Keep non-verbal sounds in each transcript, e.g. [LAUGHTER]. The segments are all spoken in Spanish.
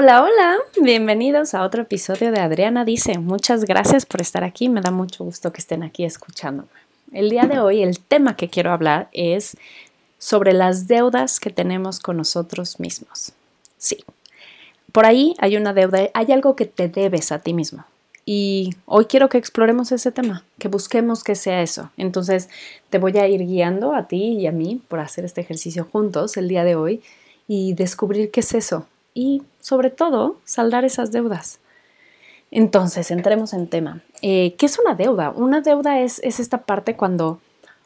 Hola, hola, bienvenidos a otro episodio de Adriana Dice. Muchas gracias por estar aquí, me da mucho gusto que estén aquí escuchándome. El día de hoy el tema que quiero hablar es sobre las deudas que tenemos con nosotros mismos. Sí, por ahí hay una deuda, hay algo que te debes a ti mismo. Y hoy quiero que exploremos ese tema, que busquemos que sea eso. Entonces te voy a ir guiando a ti y a mí por hacer este ejercicio juntos el día de hoy y descubrir qué es eso. Y sobre todo, saldar esas deudas. Entonces, entremos en tema. Eh, ¿Qué es una deuda? Una deuda es, es esta parte cuando,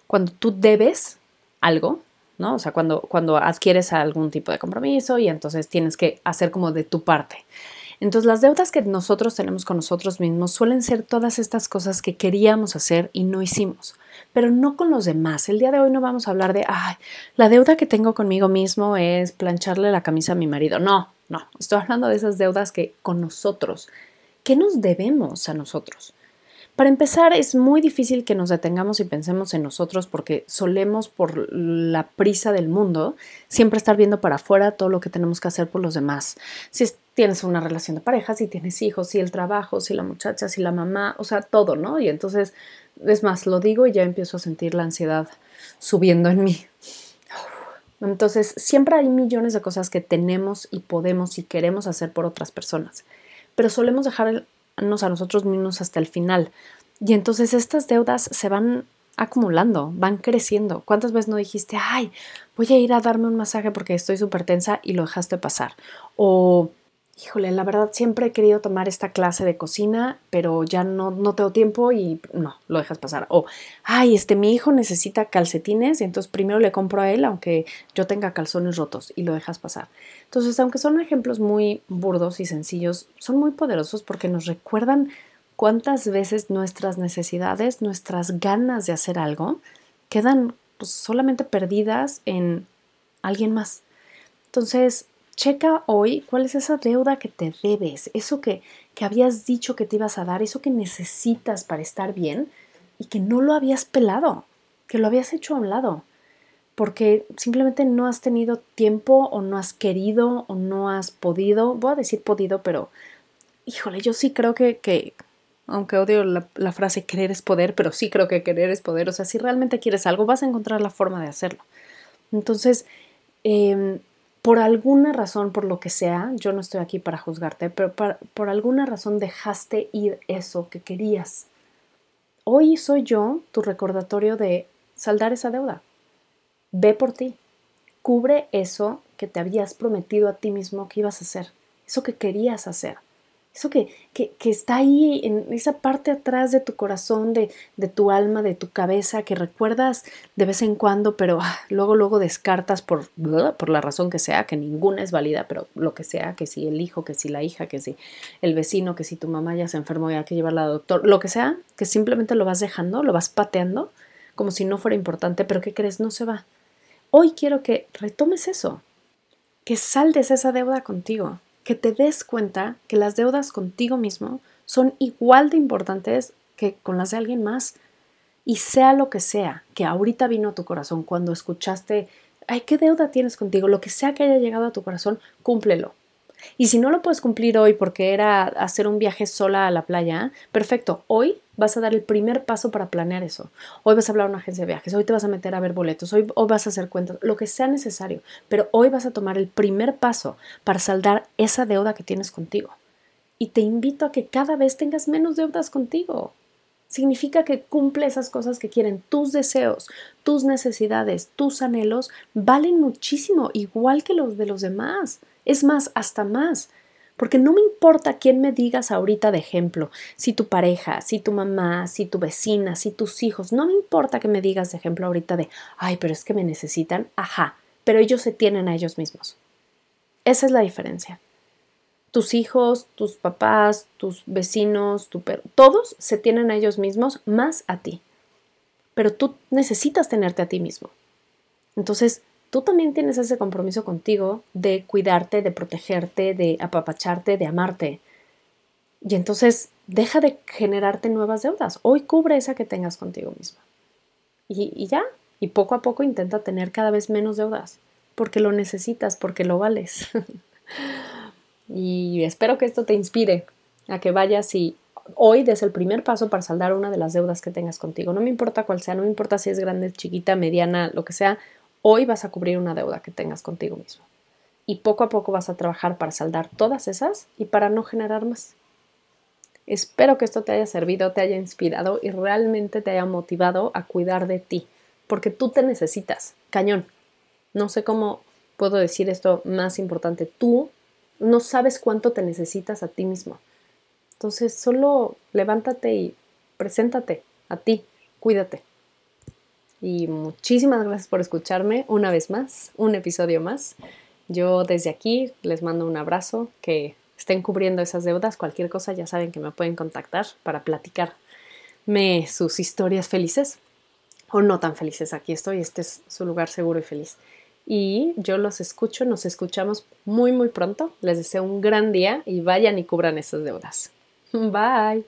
cuando tú debes algo, ¿no? O sea, cuando, cuando adquieres algún tipo de compromiso y entonces tienes que hacer como de tu parte. Entonces, las deudas que nosotros tenemos con nosotros mismos suelen ser todas estas cosas que queríamos hacer y no hicimos, pero no con los demás. El día de hoy no vamos a hablar de, ay, la deuda que tengo conmigo mismo es plancharle la camisa a mi marido. No, no, estoy hablando de esas deudas que con nosotros. ¿Qué nos debemos a nosotros? Para empezar, es muy difícil que nos detengamos y pensemos en nosotros porque solemos, por la prisa del mundo, siempre estar viendo para afuera todo lo que tenemos que hacer por los demás. Si tienes una relación de pareja, si tienes hijos, si el trabajo, si la muchacha, si la mamá, o sea, todo, ¿no? Y entonces, es más, lo digo y ya empiezo a sentir la ansiedad subiendo en mí. Entonces, siempre hay millones de cosas que tenemos y podemos y queremos hacer por otras personas, pero solemos dejar a nosotros mismos hasta el final. Y entonces estas deudas se van acumulando, van creciendo. ¿Cuántas veces no dijiste, ay, voy a ir a darme un masaje porque estoy súper tensa y lo dejaste pasar? O híjole, la verdad siempre he querido tomar esta clase de cocina, pero ya no, no tengo tiempo y no, lo dejas pasar. O, ay, este, mi hijo necesita calcetines y entonces primero le compro a él aunque yo tenga calzones rotos y lo dejas pasar. Entonces, aunque son ejemplos muy burdos y sencillos, son muy poderosos porque nos recuerdan cuántas veces nuestras necesidades, nuestras ganas de hacer algo, quedan pues, solamente perdidas en alguien más. Entonces, Checa hoy cuál es esa deuda que te debes, eso que, que habías dicho que te ibas a dar, eso que necesitas para estar bien y que no lo habías pelado, que lo habías hecho a un lado, porque simplemente no has tenido tiempo o no has querido o no has podido, voy a decir podido, pero híjole, yo sí creo que, que aunque odio la, frase querer es poder, pero sí creo que querer es poder, o sea, si realmente quieres algo, vas a encontrar la forma de hacerlo. Entonces, eh, por alguna razón, por lo que sea, yo no estoy aquí para juzgarte, pero por, alguna razón dejaste ir eso que querías. Hoy soy yo tu recordatorio de saldar esa deuda. Ve por ti. Cubre eso que te habías prometido a ti mismo que ibas a hacer, eso que querías hacer. Eso que, que, está ahí en esa parte atrás de tu corazón, de, de, tu alma, de tu cabeza, que recuerdas de vez en cuando, pero ah, luego, luego descartas por, por la razón que sea, que ninguna es válida, pero lo que sea, que si el hijo, que si la hija, que si el vecino, que si tu mamá ya se enfermó y hay que llevarla al doctor, lo que sea, que simplemente lo vas dejando, lo vas pateando, como si no fuera importante, pero ¿qué crees? No se va. Hoy quiero que retomes eso, que saldes esa deuda contigo, que te des cuenta que las deudas contigo mismo son igual de importantes que con las de alguien más. Y sea lo que sea que ahorita vino a tu corazón cuando escuchaste, ay, ¿qué deuda tienes contigo? Lo que sea que haya llegado a tu corazón, cúmplelo. Y si no lo puedes cumplir hoy porque era hacer un viaje sola a la playa, perfecto, hoy vas a dar el primer paso para planear eso. Hoy vas a hablar a una agencia de viajes, hoy te vas a meter a ver boletos, hoy, vas a hacer cuentas, lo que sea necesario, pero hoy vas a tomar el primer paso para saldar esa deuda que tienes contigo. Y te invito a que cada vez tengas menos deudas contigo. Significa que cumple esas cosas que quieren tus deseos, tus necesidades, tus anhelos, valen muchísimo, igual que los de los demás. Es más, hasta más. Porque no me importa quién me digas ahorita de ejemplo, si tu pareja, si tu mamá, si tu vecina, si tus hijos, no me importa que me digas de ejemplo ahorita de, ay, pero es que me necesitan, ajá, pero ellos se tienen a ellos mismos. Esa es la diferencia. Tus hijos, tus papás, tus vecinos, tu perro, todos se tienen a ellos mismos más a ti. Pero tú necesitas tenerte a ti mismo. Entonces, tú también tienes ese compromiso contigo de cuidarte, de protegerte, de apapacharte, de amarte. Y entonces deja de generarte nuevas deudas. Hoy cubre esa que tengas contigo misma. Y, ya, y poco a poco intenta tener cada vez menos deudas, porque lo necesitas, porque lo vales. [LAUGHS] Y espero que esto te inspire a que vayas y hoy des el primer paso para saldar una de las deudas que tengas contigo. No me importa cuál sea, no me importa si es grande, chiquita, mediana, lo que sea, hoy vas a cubrir una deuda que tengas contigo mismo. Y poco a poco vas a trabajar para saldar todas esas y para no generar más. Espero que esto te haya servido, te haya inspirado y realmente te haya motivado a cuidar de ti, porque tú te necesitas, cañón. No sé cómo puedo decir esto más importante. Tú no sabes cuánto te necesitas a ti mismo. Entonces solo levántate y preséntate a ti, cuídate. Y muchísimas gracias por escucharme una vez más, un episodio más. Yo desde aquí les mando un abrazo, que estén cubriendo esas deudas, cualquier cosa ya saben que me pueden contactar para platicarme sus historias felices o no tan felices. Aquí estoy, este es su lugar seguro y feliz. Y yo los escucho, nos escuchamos muy muy pronto. Les deseo un gran día y vayan y cubran esas deudas. [LAUGHS] Bye.